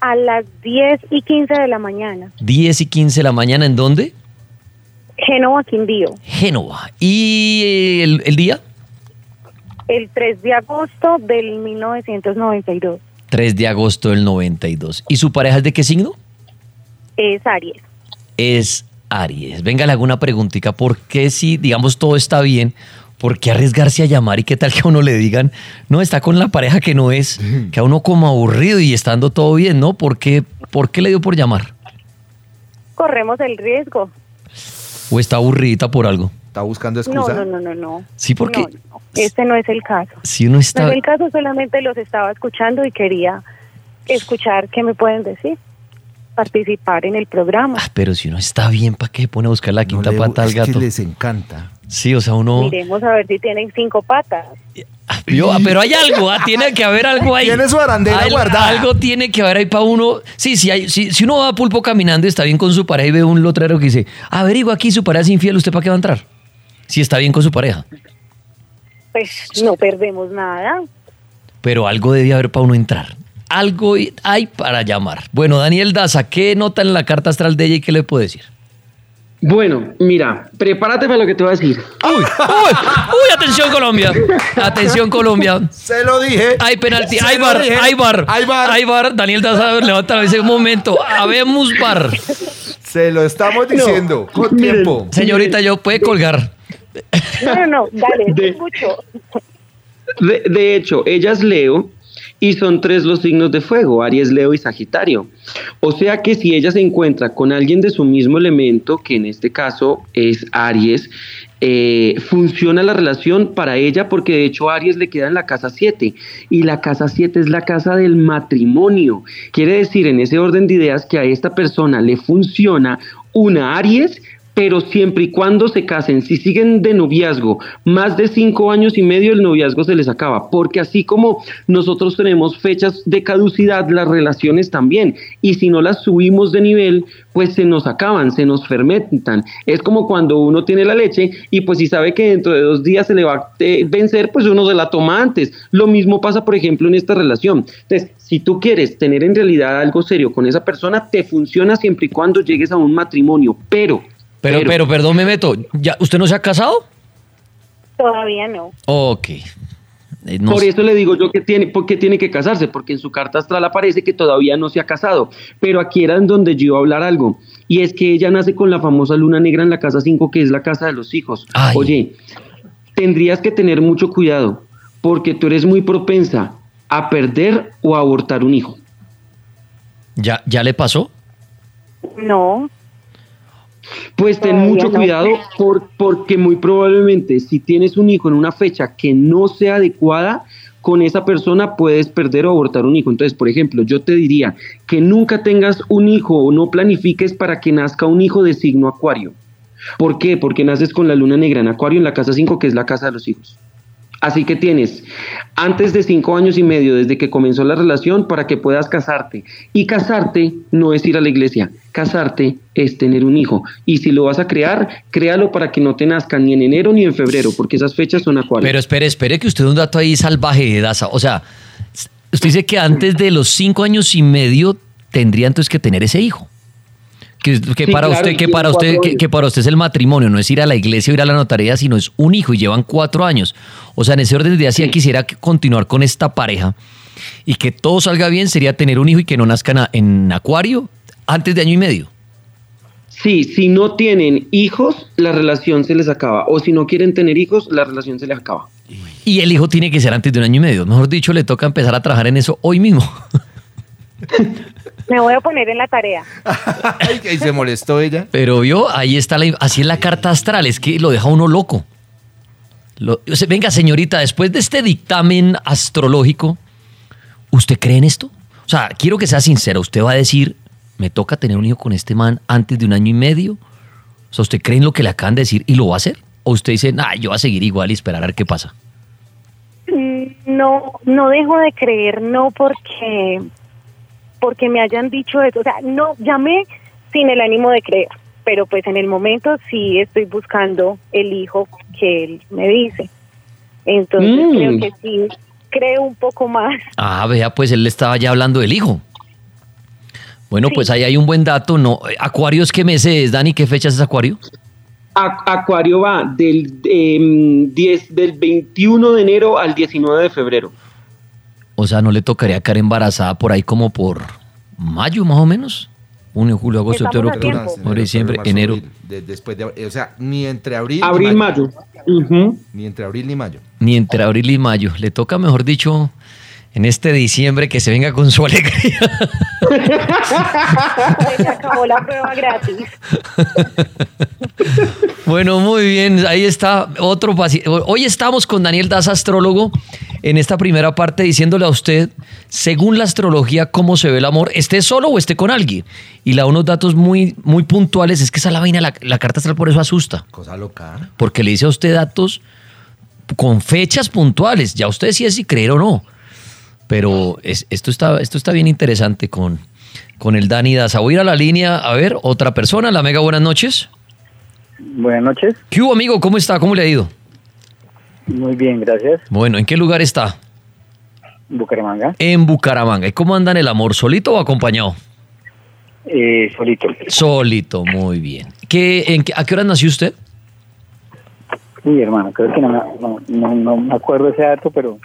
A las 10 y 15 de la mañana. 10 y 15 de la mañana. ¿En dónde? Génova, Quindío. Génova. ¿Y eh, el, el día? El 3 de agosto del 1992. 3 de agosto del 92. ¿Y su pareja es de qué signo? Es Aries. Es Aries. Venga, le hago una preguntita. ¿Por qué si, digamos, todo está bien, por qué arriesgarse a llamar y qué tal que a uno le digan, no, está con la pareja que no es, que a uno como aburrido y estando todo bien, ¿no? ¿Por qué, por qué le dio por llamar? Corremos el riesgo. ¿O está aburridita por algo? ¿Está buscando No, no, no, no, no. Sí, porque No, no, este no es el caso. si uno No está... es el caso, solamente los estaba escuchando y quería escuchar qué me pueden decir. Participar en el programa. Pero si uno está bien, ¿para qué se pone a buscar la quinta le- pata al es que gato? les encanta. Sí, o sea, uno... Miremos a ver si tienen cinco patas. Yo, pero hay algo, ah, tiene que haber algo ahí. Tiene su arandela Al- guardada. Algo tiene que haber ahí para uno. Sí, sí, hay, sí, si uno va a pulpo caminando y está bien con su pareja y ve un lotrero que dice, averigua aquí, su pareja es infiel, ¿usted para qué va a entrar? Si está bien con su pareja. Pues no perdemos nada. Pero algo debe haber para uno entrar. Algo hay para llamar. Bueno, Daniel Daza, ¿qué nota en la carta astral de ella y qué le puede decir? Bueno, mira, prepárate para lo que te voy a decir. ¡Uy! <laughs> ¡Uy! ¡Uy! ¡Atención, Colombia! ¡Atención, Colombia! Se lo dije. Hay penalti, hay bar, hay bar, Hay bar. hay bar. Daniel Daza levanta la dice un momento. Habemos bar. Se lo estamos diciendo con tiempo. Señorita, yo puede colgar. No, no, no, dale, te De- escucho. De, de hecho, ella es Leo y son tres los signos de fuego, Aries, Leo y Sagitario. O sea que si ella se encuentra con alguien de su mismo elemento, que en este caso es Aries, eh, funciona la relación para ella porque de hecho Aries le queda en la casa 7 y la casa 7 es la casa del matrimonio. Quiere decir en ese orden de ideas que a esta persona le funciona una Aries pero siempre y cuando se casen, si siguen de noviazgo más de cinco años y medio, el noviazgo se les acaba, porque así como nosotros tenemos fechas de caducidad, las relaciones también, y si no las subimos de nivel, pues se nos acaban, se nos fermentan. Es como cuando uno tiene la leche y pues si sabe que dentro de dos días se le va a eh, vencer, pues uno se la toma antes. Lo mismo pasa, por ejemplo, en esta relación. Entonces, si tú quieres tener en realidad algo serio con esa persona, te funciona siempre y cuando llegues a un matrimonio, pero Pero, pero, perdón, me meto. ¿Ya, ¿Usted no se ha casado? Todavía no. Ok. Eh, no Por sé. eso le digo yo que tiene, porque tiene que casarse, porque en su carta astral aparece que todavía no se ha casado. Pero aquí era en donde yo iba a hablar algo. Y es que ella nace con la famosa luna negra en la casa 5, que es la casa de los hijos. Ay. Oye, tendrías que tener mucho cuidado, porque tú eres muy propensa a perder o a abortar un hijo. ¿Ya, ¿Ya le pasó? No. Pues ten Todavía mucho no. cuidado por- porque muy probablemente si tienes un hijo en una fecha que no sea adecuada, con esa persona puedes perder o abortar un hijo. Entonces, por ejemplo, yo te diría que nunca tengas un hijo o no planifiques para que nazca un hijo de signo acuario. ¿Por qué? Porque naces con la luna negra en acuario en la casa 5, que es la casa de los hijos. Así que tienes antes de cinco años y medio desde que comenzó la relación para que puedas casarte. Y casarte no es ir a la iglesia, casarte es tener un hijo. Y si lo vas a crear, créalo para que no te nazca ni en enero ni en febrero, porque esas fechas son acuarios. Pero espere, espere que usted un dato ahí salvaje de Daza. O sea, usted dice que antes de los cinco años y medio tendría entonces que tener ese hijo. Que, que Sí, para claro, usted, que para usted, que, para usted es el matrimonio, no es ir a la iglesia o ir a la notaría, sino es un hijo y llevan cuatro años. O sea, en ese orden de ideas, si quisiera continuar con esta pareja y que todo salga bien, sería tener un hijo y que no nazcan a- en acuario antes de año y medio. Sí, si no tienen hijos, la relación se les acaba. O si no quieren tener hijos, la relación se les acaba. Y el hijo tiene que ser antes de un año y medio. Mejor dicho, le toca empezar a trabajar en eso hoy mismo. Me voy a poner en la tarea. <laughs> Ay, que se molestó ella. Pero vio, ahí está la, así es la carta astral, es que lo deja uno loco. Lo- venga, señorita, después de este dictamen astrológico, ¿usted cree en esto? O sea, quiero que sea sincera. ¿Usted va a decir, me toca tener un hijo con este man antes de un año y medio? O sea, ¿usted cree en lo que le acaban de decir y lo va a hacer? ¿O usted dice, nah, yo voy a seguir igual y esperar a ver qué pasa? Mm, No, no dejo de creer, no porque porque me hayan dicho eso. O sea, no, llamé sin el ánimo de creer, pero pues en el momento sí estoy buscando el hijo que él me dice. Entonces Mm. creo que sí, creo un poco más. Ah, vea, pues él le estaba ya hablando del hijo. Bueno, pues ahí hay un buen dato. No, Acuarios, ¿qué mes es, Dani? ¿Qué fecha es Acuario? Acuario va del, em, 10, del 21 de enero al 19 de febrero. O sea, ¿no le tocaría quedar embarazada por ahí como por mayo más o menos? Junio, julio, agosto, octubre, tiempo. noviembre, diciembre, marzo, enero. de- después de, o sea, ni entre abril, Abril, ni mayo. Ni entre abril ni mayo. Ni entre abril y mayo. Le toca, mejor dicho, en este diciembre que se venga con su <laughs> alegría. Se acabó la prueba gratis. Bueno, muy bien. Ahí está otro paciente. Hoy estamos con Daniel Daza, astrólogo, en esta primera parte diciéndole a usted, según la astrología, cómo se ve el amor, esté solo o esté con alguien. Y la unos datos muy, muy puntuales, es que esa es la vaina, la, la carta astral por eso asusta. Cosa loca. Porque le dice a usted datos con fechas puntuales. Ya usted decide si creer o no. Pero es- esto, está, esto está bien interesante con, con el Dani Daza. Voy a ir a la línea a ver otra persona. La Mega, buenas noches. Buenas noches. ¿Qué hubo, amigo? ¿Cómo está? ¿Cómo le ha ido? Muy bien, gracias. Bueno, ¿en qué lugar está? Bucaramanga. En Bucaramanga. ¿Y cómo anda en el amor? ¿Solito o acompañado? Eh, solito. Solito, muy bien. ¿Qué, en qué- ¿A qué hora nació usted? Uy, hermano, creo que no, no, no, no me acuerdo ese dato, pero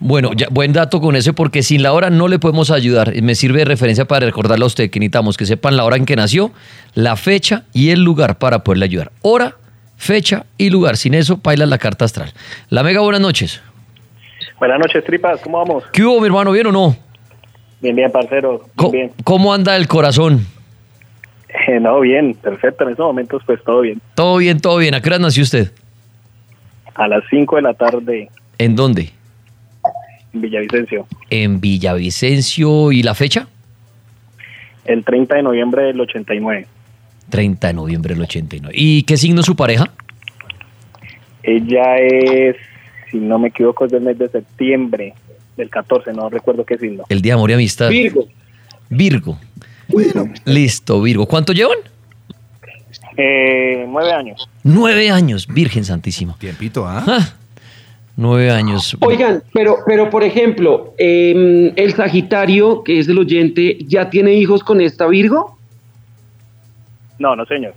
Bueno, ya, buen dato con ese porque sin la hora no le podemos ayudar. Me sirve de referencia para recordarle a usted que necesitamos que sepan la hora en que nació, la fecha y el lugar para poderle ayudar. Hora, fecha y lugar. Sin eso, paila la carta astral. La Mega, buenas noches. Buenas noches, tripas, ¿cómo vamos? ¿Qué hubo, mi hermano? ¿Bien o no? Bien, bien, parcero. Co- Bien, ¿Cómo anda el corazón? Eh, no, bien, perfecto. En estos momentos, pues todo bien. Todo bien, todo bien. ¿A qué hora nació usted? A las 5 de la tarde ¿En dónde? En Villavicencio. En Villavicencio. ¿Y la fecha? El 30 de noviembre del 89. 30 de noviembre del 89. ¿Y qué signo es su pareja? Ella es, si no me equivoco, es del mes de septiembre del 14, no recuerdo qué signo. El día de amor y amistad. Virgo. Virgo. Listo, Virgo. ¿Cuánto llevan? Eh, nueve años. Nueve años, Virgen Santísima. Tiempito, ¿ah? Ah, Nueve años. Oigan, pero, pero por ejemplo, em, el Sagitario, que es el oyente, ¿ya tiene hijos con esta Virgo? No, no, señor.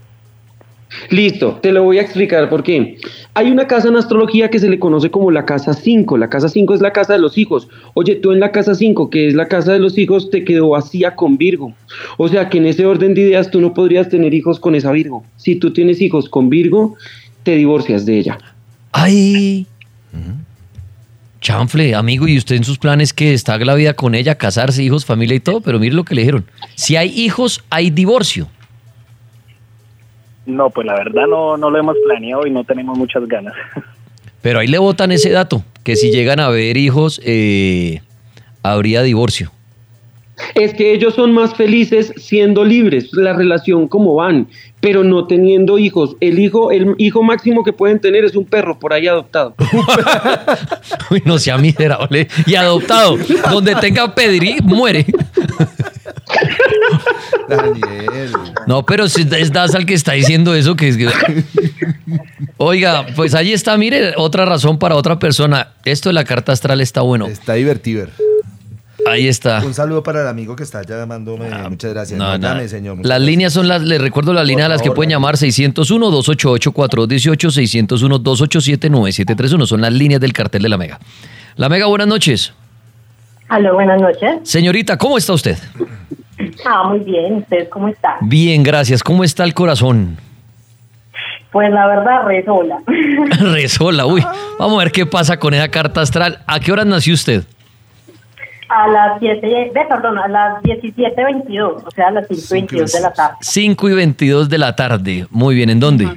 Listo, te lo voy a explicar por qué. Hay una casa en astrología que se le conoce como la casa 5. La casa 5 es la casa de los hijos. Oye, tú en la casa 5, que es la casa de los hijos, te quedó vacía con Virgo. O sea que en ese orden de ideas tú no podrías tener hijos con esa Virgo. Si tú tienes hijos con Virgo, te divorcias de ella. Ay. Chanfle, amigo, y usted en sus planes que está la vida con ella, casarse, hijos, familia y todo, pero mire lo que le dijeron. Si hay hijos, hay divorcio. No, pues la verdad no, no lo hemos planeado y no tenemos muchas ganas. <laughs> Pero ahí le votan ese dato, que si llegan a haber hijos, eh, habría divorcio. Es que ellos son más felices siendo libres, la relación como van, pero no teniendo hijos. El hijo, el hijo máximo que pueden tener es un perro por ahí adoptado. <laughs> Uy, no sea miserable. Y adoptado, donde tenga pedigrí, muere. Daniel. No, pero si es Daza el que está diciendo eso, que es que- Oiga, pues ahí está, mire, otra razón para otra persona. Esto de la carta astral está bueno. Está divertido. Ahí está. Un saludo para el amigo que está llamándome. Muchas gracias. No, No, no. llame, señor. Muchas Las líneas son las, les recuerdo las líneas a las que pueden llamar 601-288-4218, 601-287-9731. Son las líneas del cartel de la Mega. La Mega, buenas noches. Aló, buenas noches. Señorita, ¿cómo está usted? Ah, muy bien. ¿Ustedes cómo están? Bien, gracias. ¿Cómo está el corazón? Pues la verdad, re sola. <laughs> Resola, uy. Vamos a ver qué pasa con esa carta astral. ¿A qué horas nació usted? A las 7, de, perdón, a las 17.22, o sea, a las 5.22 de la tarde, 5 y 22 de la tarde. Muy bien, ¿en dónde?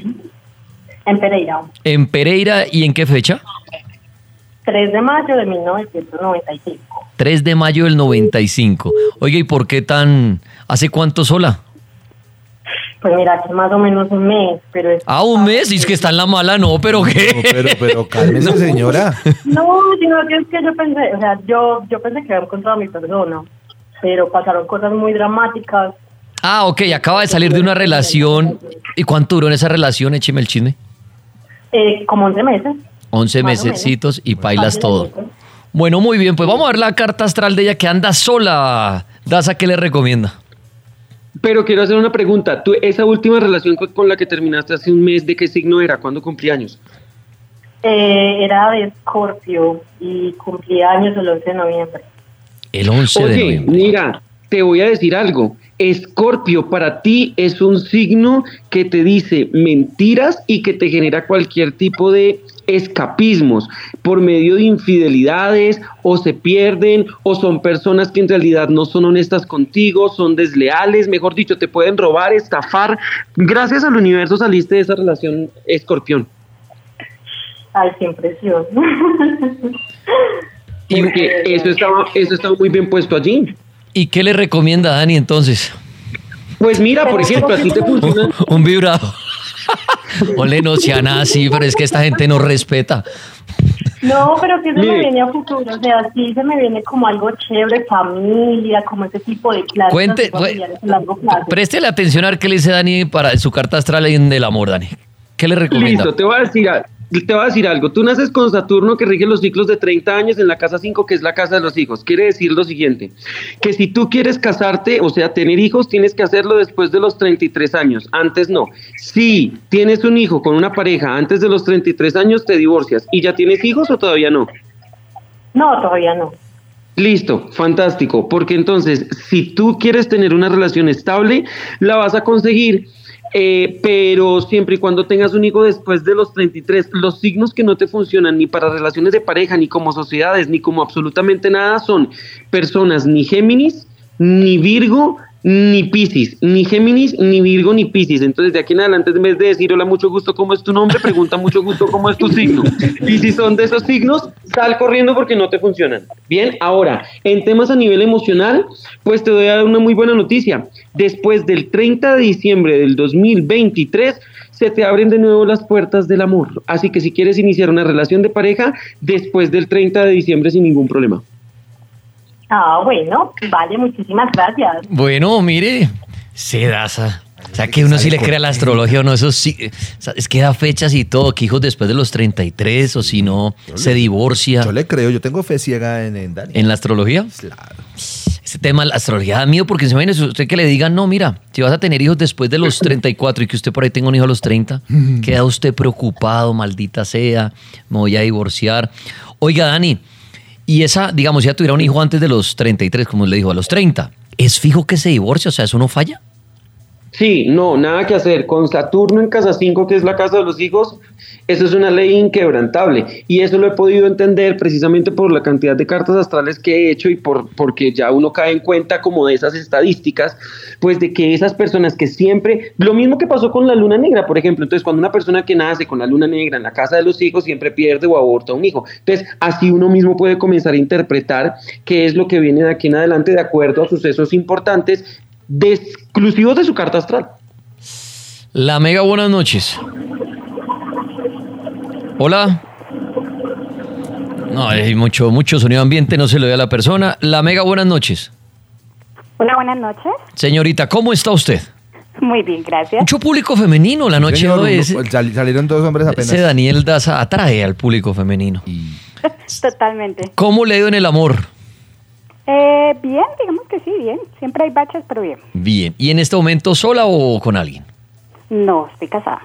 en Pereira. En Pereira y en qué fecha? 3 de mayo de 1995. 3 de mayo del 95. Oiga, ¿y por qué tan... ¿Hace cuánto sola? Pues mira, hace más o menos un mes, pero es... Ah, un mes. Y es que está en la mala, no, pero ¿qué? pero, pero cálmese, <laughs> señora. No, sino que es que yo pensé, o sea, yo, yo pensé que había encontrado a mi persona. pero pasaron cosas muy dramáticas. Ah, ok, acaba de salir de una relación. ¿Y cuánto duró en esa relación? Écheme el chisme. Eh, como 11 meses. 11 Más o mesecitos y bailas todo. Bueno, muy bien, pues vamos a ver la carta astral de ella que anda sola. Daza, ¿qué le recomienda? Pero quiero hacer una pregunta. ¿Tú, esa última relación con, con la que terminaste hace un mes, ¿de qué signo era? ¿Cuándo cumplí años? Eh, era de Escorpio y cumplía años el 11 de noviembre. El 11 de noviembre. mira, te voy a decir algo. Escorpio para ti es un signo que te dice mentiras y que te genera cualquier tipo de escapismos por medio de infidelidades o se pierden o son personas que en realidad no son honestas contigo, son desleales, mejor dicho, te pueden robar, estafar. Gracias al universo saliste de esa relación escorpión. Ay, qué impresión. Porque eso estaba, eso estaba muy bien puesto allí. ¿Y qué le recomienda Dani entonces? Pues mira, por ejemplo, a ti te funciona. Un vibrador. <laughs> Ole, no sea nada así, pero es que esta gente no respeta. No, pero que se me viene a futuro, o sea, sí se me viene como algo chévere, familia, como ese tipo de clases Cuente, familiares a largo plazo. Préstele atención a ver qué le dice Dani para su carta astral en del amor, Dani. ¿Qué le recomienda? Listo, te voy a decir, a- te voy a decir algo. Tú naces con Saturno que rige los ciclos de 30 años en la casa 5, que es la casa de los hijos. Quiere decir lo siguiente, que si tú quieres casarte, o sea, tener hijos, tienes que hacerlo después de los 33 años. Antes no. Si tienes un hijo con una pareja antes de los 33 años, te divorcias. ¿Y ya tienes hijos o todavía no? No, todavía no. Listo, fantástico, porque entonces si tú quieres tener una relación estable, la vas a conseguir, eh, pero siempre y cuando tengas un hijo después de los 33, los signos que no te funcionan ni para relaciones de pareja, ni como sociedades, ni como absolutamente nada son personas ni Géminis, ni Virgo, ni Piscis, ni Géminis, ni Virgo, ni Piscis. Entonces, de aquí en adelante, en vez de decir hola, mucho gusto, ¿cómo es tu nombre? Pregunta mucho gusto, ¿cómo es tu signo? Y si son de esos signos, sal corriendo porque no te funcionan. Bien, ahora, en temas a nivel emocional, pues te doy a dar una muy buena noticia. Después del 30 de diciembre del 2023, se te abren de nuevo las puertas del amor. Así que si quieres iniciar una relación de pareja, después del 30 de diciembre sin ningún problema. Ah, bueno, vale, muchísimas gracias. Bueno, mire, se Daza. O sea, que uno sí le cree a la astrología o no, eso sí. o sea, es que da fechas y todo, que hijos después de los 33 o si no, se divorcia. Yo le creo, yo tengo fe ciega en, en Dani. ¿En la astrología? Claro. Este tema, la astrología da miedo porque se imagina usted que le digan, no, mira, si vas a tener hijos después de los 34 y que usted por ahí tenga un hijo a los 30, <laughs> queda usted preocupado, maldita sea, me voy a divorciar. Oiga, Dani, y esa, digamos, si ya tuviera un hijo antes de los 33, como le dijo, a los 30, ¿es fijo que se divorcia? O sea, ¿eso no falla? Sí, no, nada que hacer. Con Saturno en casa 5, que es la casa de los hijos, eso es una ley inquebrantable. Y eso lo he podido entender precisamente por la cantidad de cartas astrales que he hecho y por porque ya uno cae en cuenta como de esas estadísticas, pues de que esas personas que siempre, lo mismo que pasó con la luna negra, por ejemplo, entonces cuando una persona que nace con la luna negra en la casa de los hijos siempre pierde o aborta un hijo. Entonces, así uno mismo puede comenzar a interpretar qué es lo que viene de aquí en adelante de acuerdo a sucesos importantes de exclusivos de su carta astral. La Mega, buenas noches. Hola. No, hay mucho, mucho sonido ambiente, no se lo ve a la persona. La Mega, buenas noches. Hola, buenas noches. Señorita, ¿cómo está usted? Muy bien, gracias. Mucho público femenino la noche Señor, de hoy. sal- salieron dos hombres apenas. ese Daniel Daza atrae al público femenino. <laughs> Totalmente. ¿Cómo le ha ido en el amor? Eh, bien, digamos que sí, bien. Siempre hay baches, pero bien. Bien. ¿Y en este momento sola o con alguien? No, estoy casada.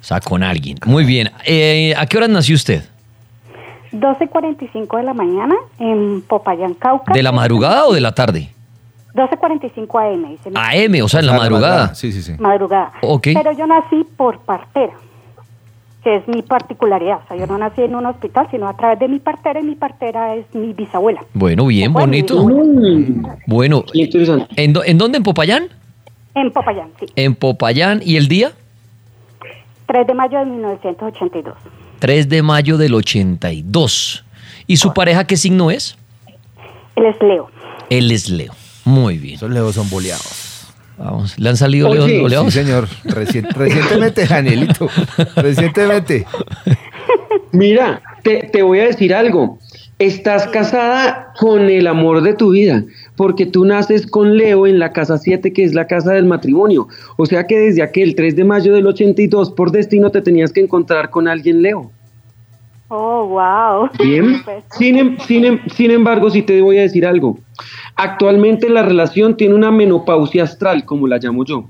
O sea, con alguien. Muy bien. Eh, ¿A qué hora nació usted? 12.45 de la mañana en Popayán, Cauca. ¿De la madrugada o de la tarde? 12.45 AM. Dice mi- AM, o sea, en la madrugada. Sí, sí, sí. Madrugada. Ok. Pero yo nací por partera, que es mi particularidad. O sea, yo no nací en un hospital, sino a través de mi partera, y mi partera es mi bisabuela. Bueno, bien, bonito. Bueno, ¿en, ¿en dónde? ¿En Popayán? En Popayán, sí. En Popayán. ¿Y el día? 3 de mayo de 1982. 3 de mayo del 82. ¿Y su pareja qué signo es? Él es Leo. Él es Leo. Muy bien. Esos leos son boleados. Vamos, ¿le han salido leos sí, boleados? Sí, señor. Recien- recientemente, Danielito. Recientemente. Mira, te, te voy a decir algo. Estás casada con el amor de tu vida. porque tú naces con Leo en la casa 7, que es la casa del matrimonio. O sea que desde aquel 3 de mayo del 82, por destino, te tenías que encontrar con alguien Leo. Oh, wow. Bien. <laughs> Sin, em- sin em- sin embargo, sí te voy a decir algo. Actualmente la relación tiene una menopausia astral, como la llamo yo.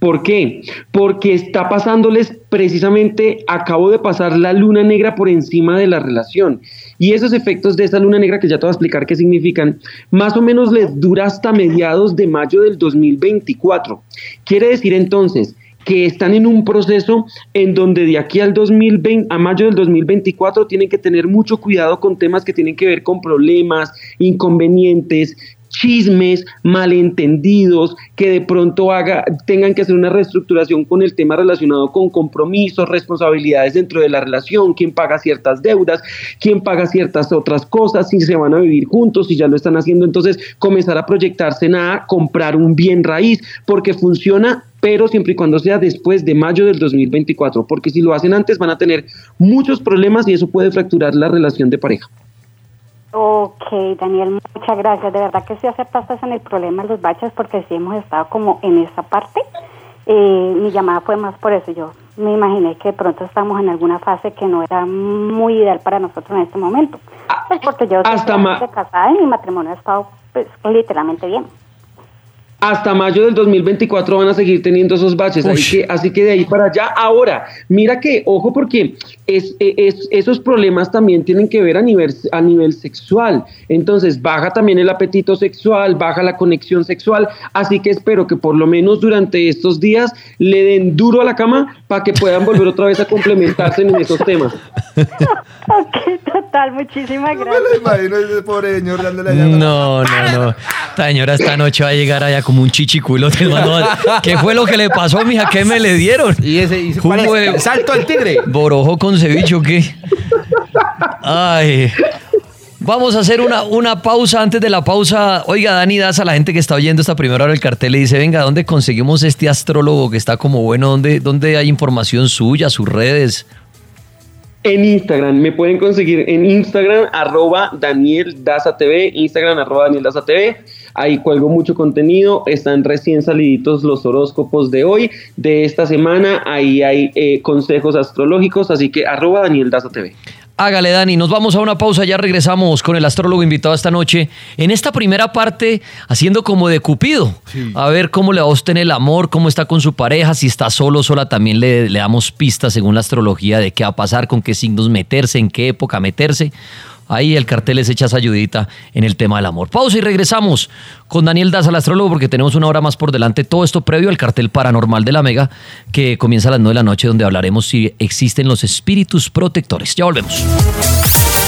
¿Por qué? Porque está pasándoles precisamente, acabo de pasar la luna negra por encima de la relación. Y esos efectos de esa luna negra, que ya te voy a explicar qué significan, más o menos les dura hasta mediados de mayo del 2024. Quiere decir entonces que están en un proceso en donde de aquí al 2020, a mayo del 2024 tienen que tener mucho cuidado con temas que tienen que ver con problemas, inconvenientes, chismes, malentendidos, que de pronto haga, tengan que hacer una reestructuración con el tema relacionado con compromisos, responsabilidades dentro de la relación, quién paga ciertas deudas, quién paga ciertas otras cosas, si se van a vivir juntos, si ya lo están haciendo, entonces comenzar a proyectarse en a comprar un bien raíz, porque funciona pero siempre y cuando sea después de mayo del 2024, porque si lo hacen antes van a tener muchos problemas y eso puede fracturar la relación de pareja. Ok, Daniel, muchas gracias. De verdad que sí aceptaste en el problema de los baches porque sí hemos estado como en esa parte. Eh, mi llamada fue más por eso. Yo me imaginé que de pronto estamos en alguna fase que no era muy ideal para nosotros en este momento. Pues porque yo ma- casada y mi matrimonio ha estado pues, literalmente bien. Hasta mayo del 2024 van a seguir teniendo esos baches, así que, así que de ahí para allá. Ahora, mira que, ojo, porque es, es- esos problemas también tienen que ver a nivel, a nivel sexual. Entonces, baja también el apetito sexual, baja la conexión sexual. Así que espero que por lo menos durante estos días le den duro a la cama para que puedan volver otra vez a complementarse en esos temas. <laughs> Ok, total, muchísimas gracias. imagino ese pobre señor dándole No, no, no. <laughs> Esta señora esta noche va a llegar allá como un chichiculote. hermano. <laughs> ¿Qué fue lo que le pasó, mija? ¿Qué me le dieron? Y ese, salto al tigre. ¿Borojo con ceviche o qué? Ay. Vamos a hacer una, una pausa. Antes de la pausa, oiga, Dani Das, a la gente que está oyendo esta primera hora del cartel, le dice, venga, ¿dónde conseguimos este astrólogo que está como bueno? ¿Dónde, dónde hay información suya, sus redes? En Instagram, me pueden conseguir en Instagram, arroba Daniel Daza TV, Instagram, arroba Daniel Daza TV. Ahí cuelgo mucho contenido, están recién saliditos los horóscopos de hoy, de esta semana, ahí hay eh, consejos astrológicos, así que arroba Daniel Daza TV. Hágale, Dani. Nos vamos a una pausa. Ya regresamos con el astrólogo invitado esta noche. En esta primera parte, haciendo como de Cupido. A ver cómo le va a usted en el amor, cómo está con su pareja. Si está solo, sola, también le, le damos pistas según la astrología de qué va a pasar, con qué signos meterse, en qué época meterse. Ahí el cartel les echa esa ayudita en el tema del amor. Pausa y regresamos con Daniel Daza, el astrólogo, porque tenemos una hora más por delante. Todo esto previo al cartel paranormal de la Mega, que comienza a las 9 de la noche, donde hablaremos si existen los espíritus protectores. Ya volvemos.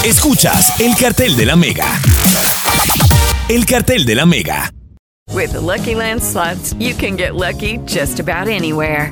Escuchas el cartel de la Mega. El cartel de la Mega. With the Lucky Land slots, you can get lucky just about anywhere.